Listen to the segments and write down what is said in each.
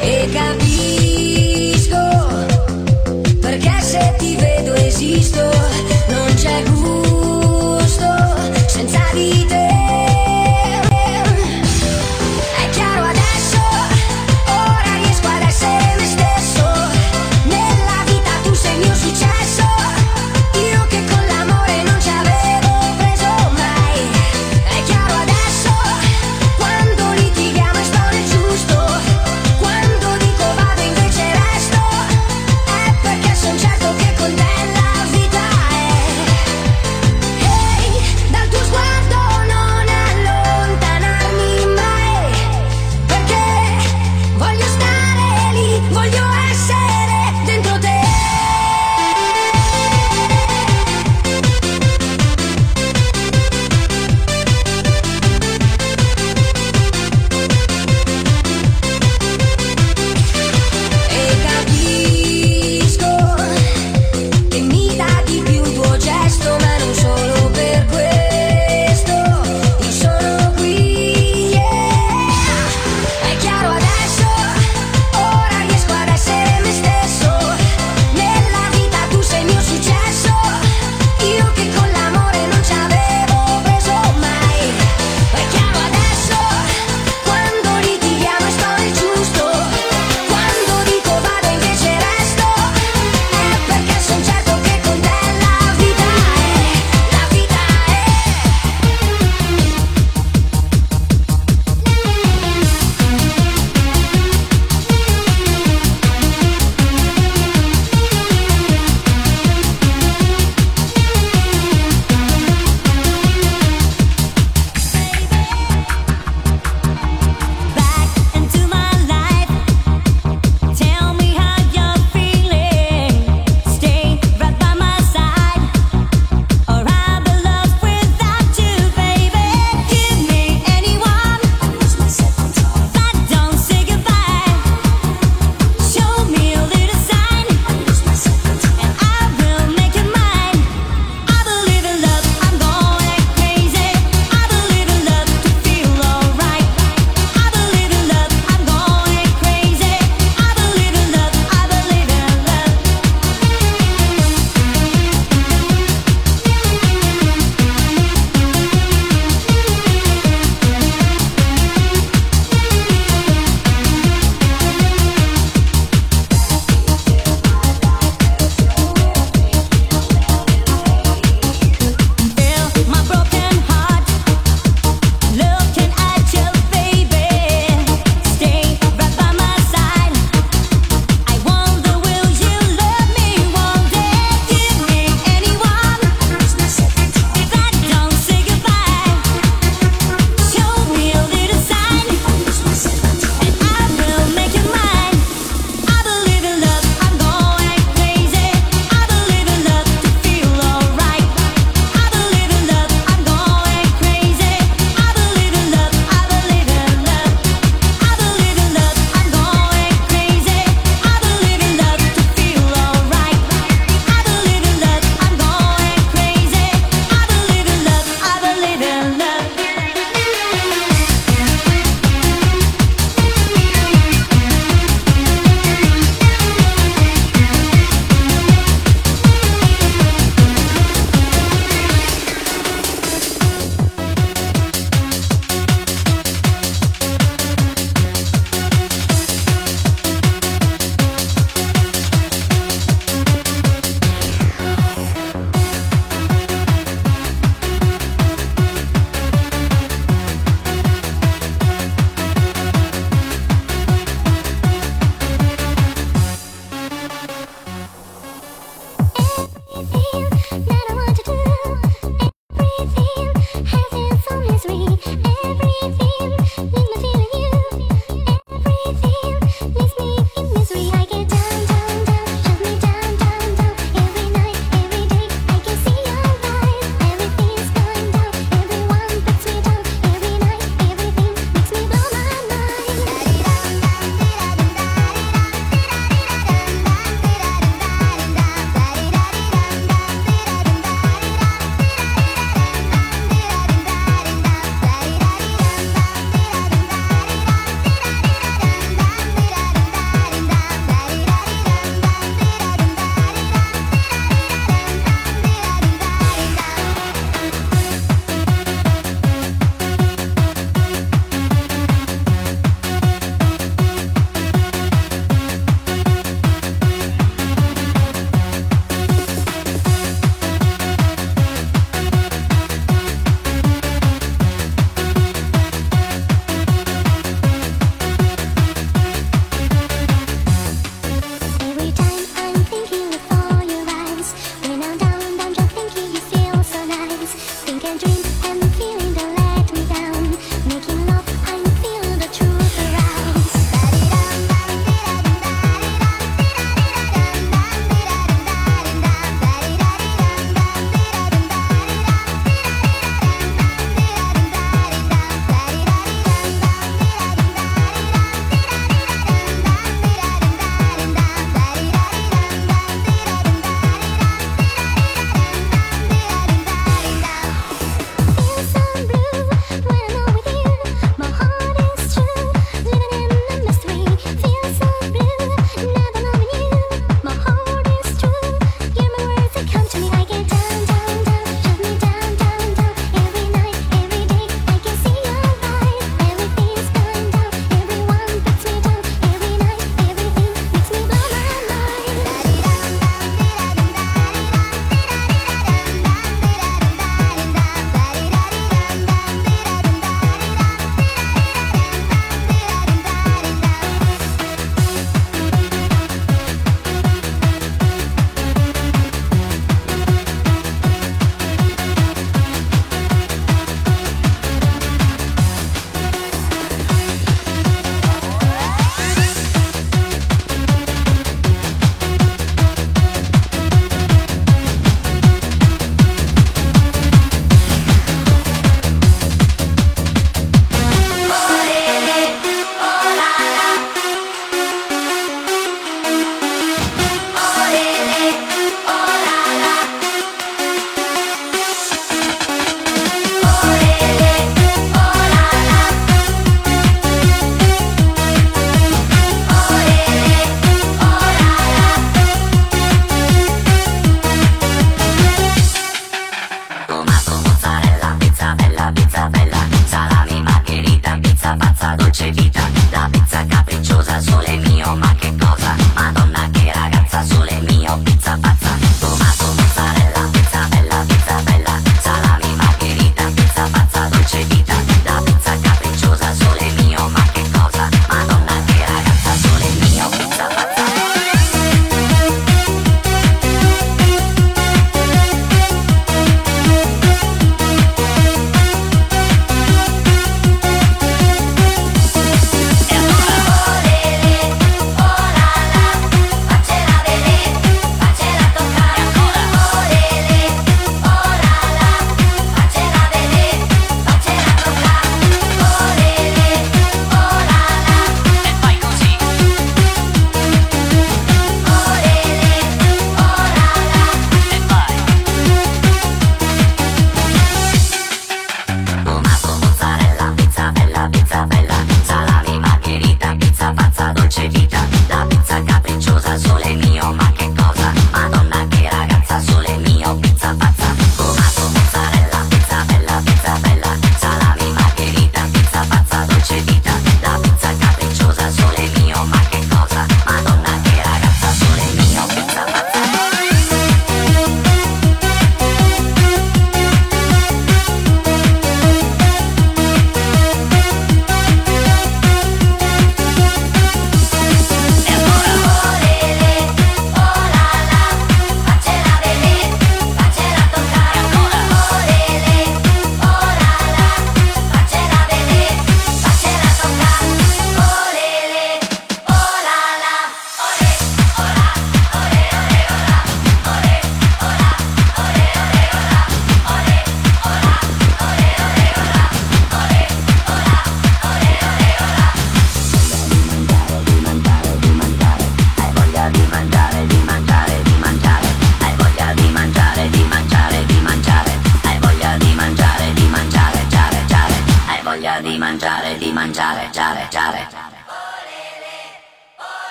e capisco perché se ti vedo esisto non c'è gusto.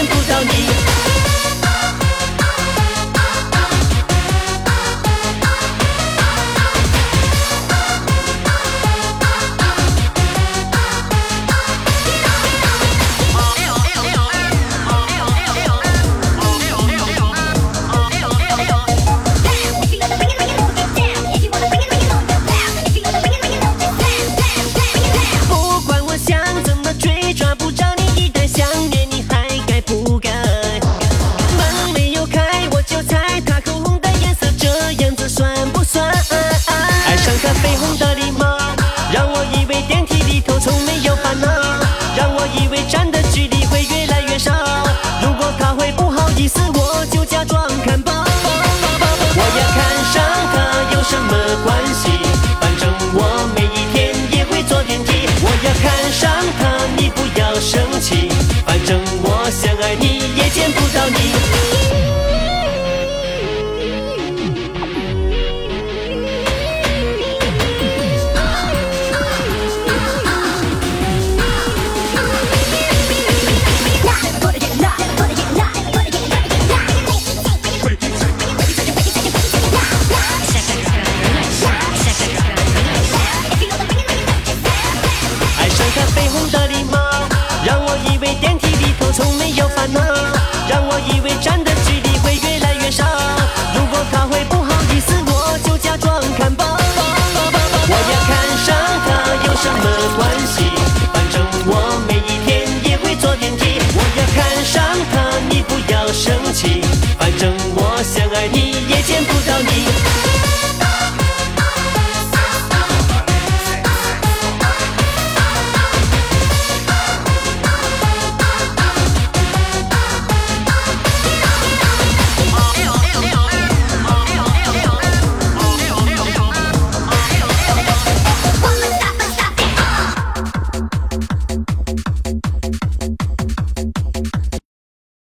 见不到你。不到你。